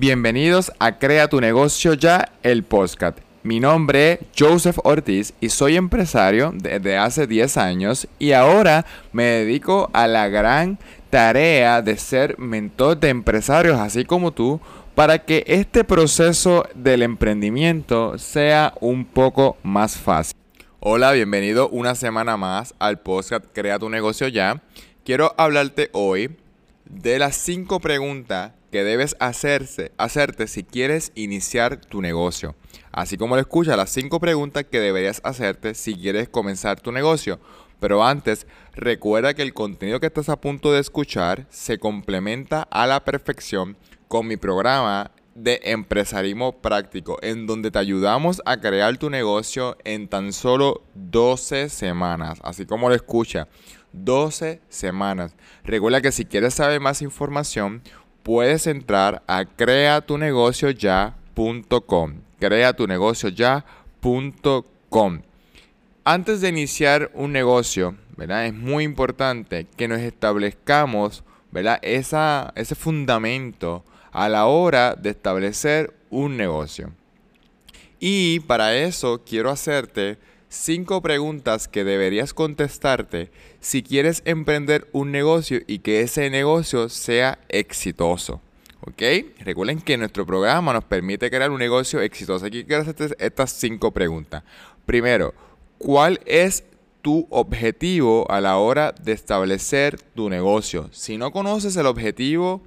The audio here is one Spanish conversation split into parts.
Bienvenidos a Crea tu negocio ya, el podcast. Mi nombre es Joseph Ortiz y soy empresario desde hace 10 años y ahora me dedico a la gran tarea de ser mentor de empresarios así como tú para que este proceso del emprendimiento sea un poco más fácil. Hola, bienvenido una semana más al podcast Crea tu negocio ya. Quiero hablarte hoy de las 5 preguntas que debes hacerse, hacerte si quieres iniciar tu negocio. Así como lo escuchas, las cinco preguntas que deberías hacerte si quieres comenzar tu negocio. Pero antes, recuerda que el contenido que estás a punto de escuchar se complementa a la perfección con mi programa de empresarismo práctico, en donde te ayudamos a crear tu negocio en tan solo 12 semanas, así como lo escucha, 12 semanas. Recuerda que si quieres saber más información, puedes entrar a creatunegocioya.com. Creatunegocioya.com. Antes de iniciar un negocio, ¿verdad? Es muy importante que nos establezcamos, ¿verdad? Esa, ese fundamento a la hora de establecer un negocio. Y para eso quiero hacerte cinco preguntas que deberías contestarte si quieres emprender un negocio y que ese negocio sea exitoso. ¿Ok? Recuerden que nuestro programa nos permite crear un negocio exitoso. Aquí quiero hacerte estas cinco preguntas. Primero, ¿cuál es tu objetivo a la hora de establecer tu negocio? Si no conoces el objetivo,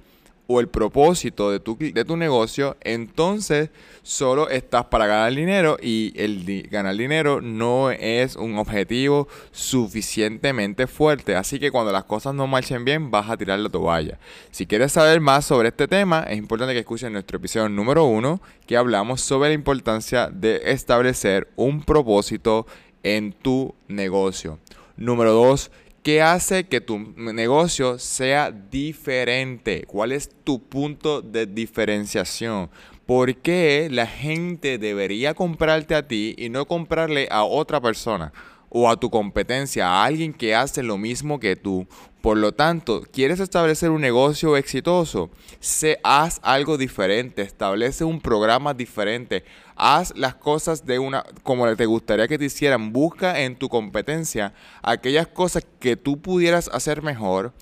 o el propósito de tu, de tu negocio, entonces solo estás para ganar dinero y el ganar dinero no es un objetivo suficientemente fuerte. Así que cuando las cosas no marchen bien, vas a tirar la toalla. Si quieres saber más sobre este tema, es importante que escuchen nuestro episodio número uno, que hablamos sobre la importancia de establecer un propósito en tu negocio. Número dos, ¿Qué hace que tu negocio sea diferente? ¿Cuál es tu punto de diferenciación? ¿Por qué la gente debería comprarte a ti y no comprarle a otra persona? O a tu competencia, a alguien que hace lo mismo que tú. Por lo tanto, quieres establecer un negocio exitoso, se haz algo diferente, establece un programa diferente, haz las cosas de una como te gustaría que te hicieran, busca en tu competencia aquellas cosas que tú pudieras hacer mejor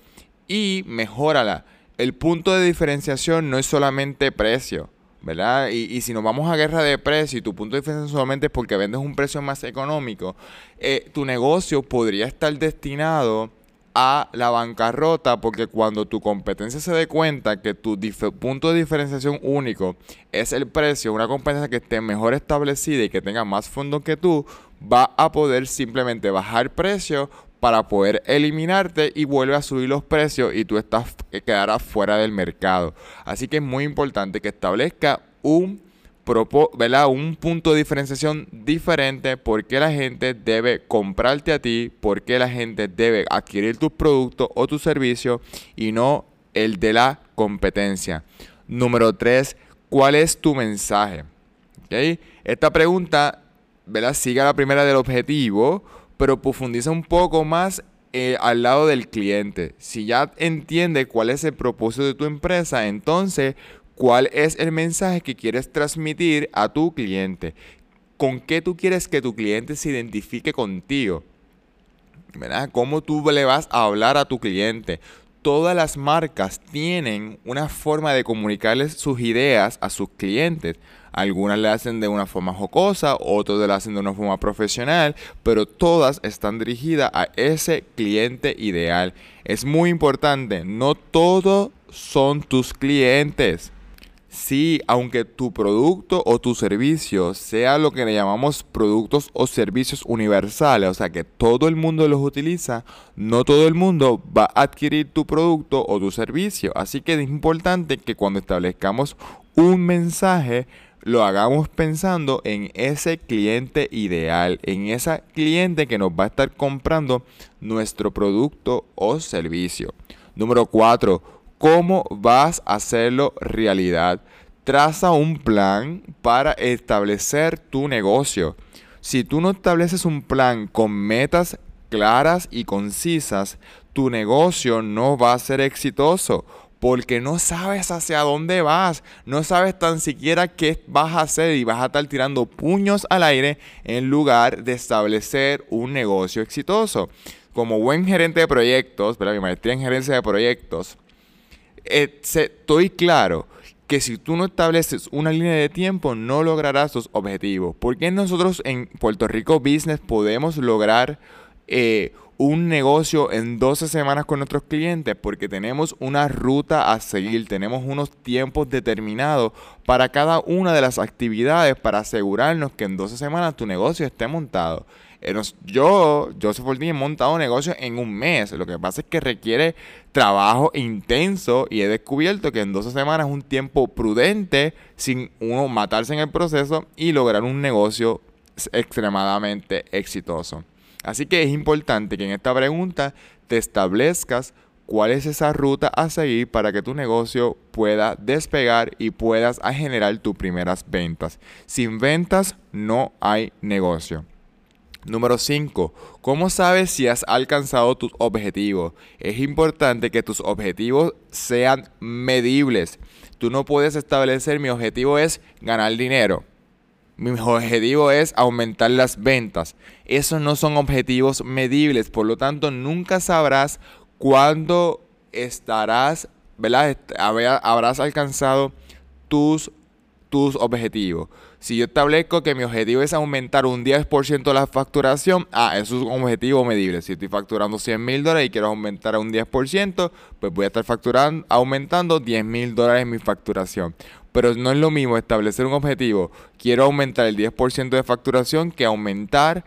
y mejórala. El punto de diferenciación no es solamente precio. ¿Verdad? Y, si nos vamos a guerra de precio y tu punto de diferencia solamente es porque vendes un precio más económico, eh, tu negocio podría estar destinado a la bancarrota porque cuando tu competencia se dé cuenta que tu punto de diferenciación único es el precio, una competencia que esté mejor establecida y que tenga más fondos que tú, va a poder simplemente bajar precio para poder eliminarte y vuelve a subir los precios y tú estás eh, quedarás fuera del mercado. Así que es muy importante que establezca un un punto de diferenciación diferente, por qué la gente debe comprarte a ti, por qué la gente debe adquirir tus productos o tus servicios y no el de la competencia. Número 3, ¿cuál es tu mensaje? Esta pregunta, ¿verdad? Siga la primera del objetivo pero profundiza un poco más eh, al lado del cliente. Si ya entiende cuál es el propósito de tu empresa, entonces, ¿cuál es el mensaje que quieres transmitir a tu cliente? ¿Con qué tú quieres que tu cliente se identifique contigo? ¿Verdad? ¿Cómo tú le vas a hablar a tu cliente? Todas las marcas tienen una forma de comunicarles sus ideas a sus clientes. Algunas le hacen de una forma jocosa, otras le hacen de una forma profesional, pero todas están dirigidas a ese cliente ideal. Es muy importante, no todos son tus clientes. Sí, aunque tu producto o tu servicio sea lo que le llamamos productos o servicios universales, o sea que todo el mundo los utiliza, no todo el mundo va a adquirir tu producto o tu servicio. Así que es importante que cuando establezcamos un mensaje, lo hagamos pensando en ese cliente ideal, en esa cliente que nos va a estar comprando nuestro producto o servicio. Número 4. ¿Cómo vas a hacerlo realidad? Traza un plan para establecer tu negocio. Si tú no estableces un plan con metas claras y concisas, tu negocio no va a ser exitoso porque no sabes hacia dónde vas, no sabes tan siquiera qué vas a hacer y vas a estar tirando puños al aire en lugar de establecer un negocio exitoso. Como buen gerente de proyectos, mi maestría en gerencia de proyectos, estoy claro que si tú no estableces una línea de tiempo no lograrás tus objetivos. ¿Por qué nosotros en Puerto Rico Business podemos lograr eh, un negocio en 12 semanas con nuestros clientes porque tenemos una ruta a seguir, tenemos unos tiempos determinados para cada una de las actividades para asegurarnos que en 12 semanas tu negocio esté montado. Eh, yo, Joseph Ortiz, he montado negocio en un mes. Lo que pasa es que requiere trabajo intenso y he descubierto que en 12 semanas es un tiempo prudente sin uno matarse en el proceso y lograr un negocio extremadamente exitoso. Así que es importante que en esta pregunta te establezcas cuál es esa ruta a seguir para que tu negocio pueda despegar y puedas generar tus primeras ventas. Sin ventas no hay negocio. Número 5. ¿Cómo sabes si has alcanzado tus objetivos? Es importante que tus objetivos sean medibles. Tú no puedes establecer mi objetivo es ganar dinero mi objetivo es aumentar las ventas. Esos no son objetivos medibles, por lo tanto nunca sabrás cuándo estarás, ¿verdad? Habrás alcanzado tus, tus objetivos. Si yo establezco que mi objetivo es aumentar un 10% de la facturación, ah, eso es un objetivo medible. Si estoy facturando 100 mil dólares y quiero aumentar a un 10%, pues voy a estar facturando, aumentando 10 mil dólares mi facturación. Pero no es lo mismo establecer un objetivo, quiero aumentar el 10% de facturación, que aumentar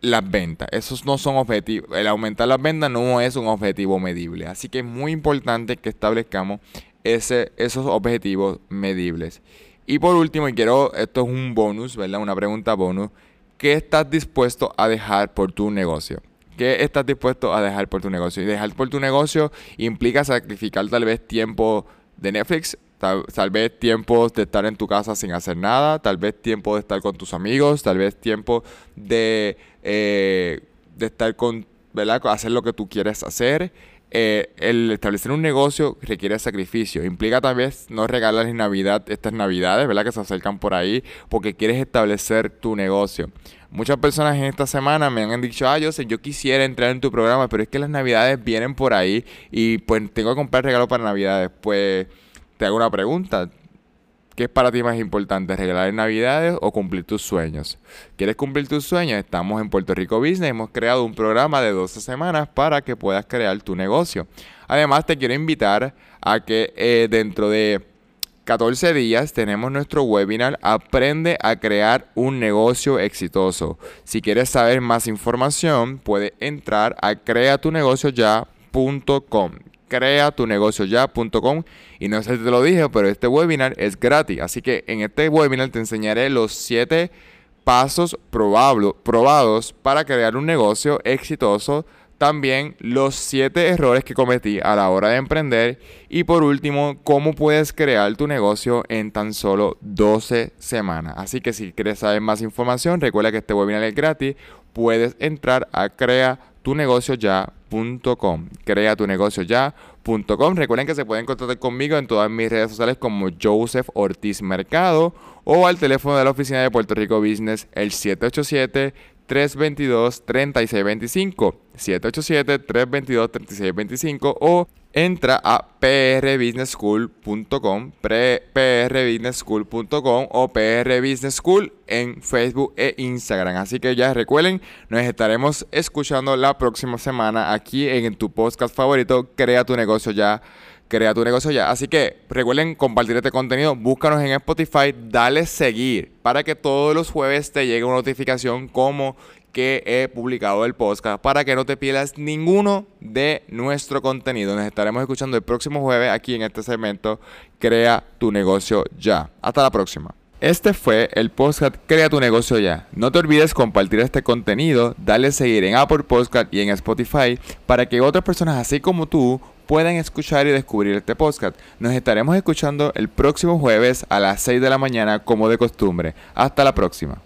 las ventas. Esos no son objetivos. El aumentar las ventas no es un objetivo medible. Así que es muy importante que establezcamos ese, esos objetivos medibles. Y por último, y quiero, esto es un bonus, ¿verdad? Una pregunta bonus. ¿Qué estás dispuesto a dejar por tu negocio? ¿Qué estás dispuesto a dejar por tu negocio? Y dejar por tu negocio implica sacrificar tal vez tiempo de Netflix, Tal, vez tiempo de estar en tu casa sin hacer nada, tal vez tiempo de estar con tus amigos, tal vez tiempo de, eh, de estar con, ¿verdad? Hacer lo que tú quieres hacer. Eh, el establecer un negocio requiere sacrificio. Implica también no regalar en Navidad estas Navidades, ¿verdad? Que se acercan por ahí porque quieres establecer tu negocio. Muchas personas en esta semana me han dicho, ah, yo yo quisiera entrar en tu programa, pero es que las Navidades vienen por ahí y pues tengo que comprar regalos para Navidades. Pues te hago una pregunta. ¿Qué es para ti más importante, regalar en Navidades o cumplir tus sueños? ¿Quieres cumplir tus sueños? Estamos en Puerto Rico Business, hemos creado un programa de 12 semanas para que puedas crear tu negocio. Además, te quiero invitar a que eh, dentro de 14 días tenemos nuestro webinar Aprende a crear un negocio exitoso. Si quieres saber más información, puedes entrar a creatunegocioya.com creatunegocioya.com y no sé si te lo dije, pero este webinar es gratis. Así que en este webinar te enseñaré los 7 pasos probados para crear un negocio exitoso. También los 7 errores que cometí a la hora de emprender. Y por último, cómo puedes crear tu negocio en tan solo 12 semanas. Así que si quieres saber más información, recuerda que este webinar es gratis. Puedes entrar a Crea tu negocio ya.com. Recuerden que se pueden contactar conmigo en todas mis redes sociales como Joseph Ortiz Mercado o al teléfono de la oficina de Puerto Rico Business el 787 322 3625 787 322 3625 o entra a prbusinessschool.com, prbusinessschool.com o prbusinessschool en Facebook e Instagram. Así que ya recuerden, nos estaremos escuchando la próxima semana aquí en tu podcast favorito, Crea tu negocio ya. Crea tu negocio ya. Así que recuerden compartir este contenido, búscanos en Spotify, dale seguir para que todos los jueves te llegue una notificación como que he publicado el podcast para que no te pierdas ninguno de nuestro contenido. Nos estaremos escuchando el próximo jueves aquí en este segmento Crea tu negocio ya. Hasta la próxima. Este fue el podcast Crea tu negocio ya. No te olvides compartir este contenido, dale seguir en Apple Podcast y en Spotify para que otras personas así como tú puedan escuchar y descubrir este podcast. Nos estaremos escuchando el próximo jueves a las 6 de la mañana como de costumbre. Hasta la próxima.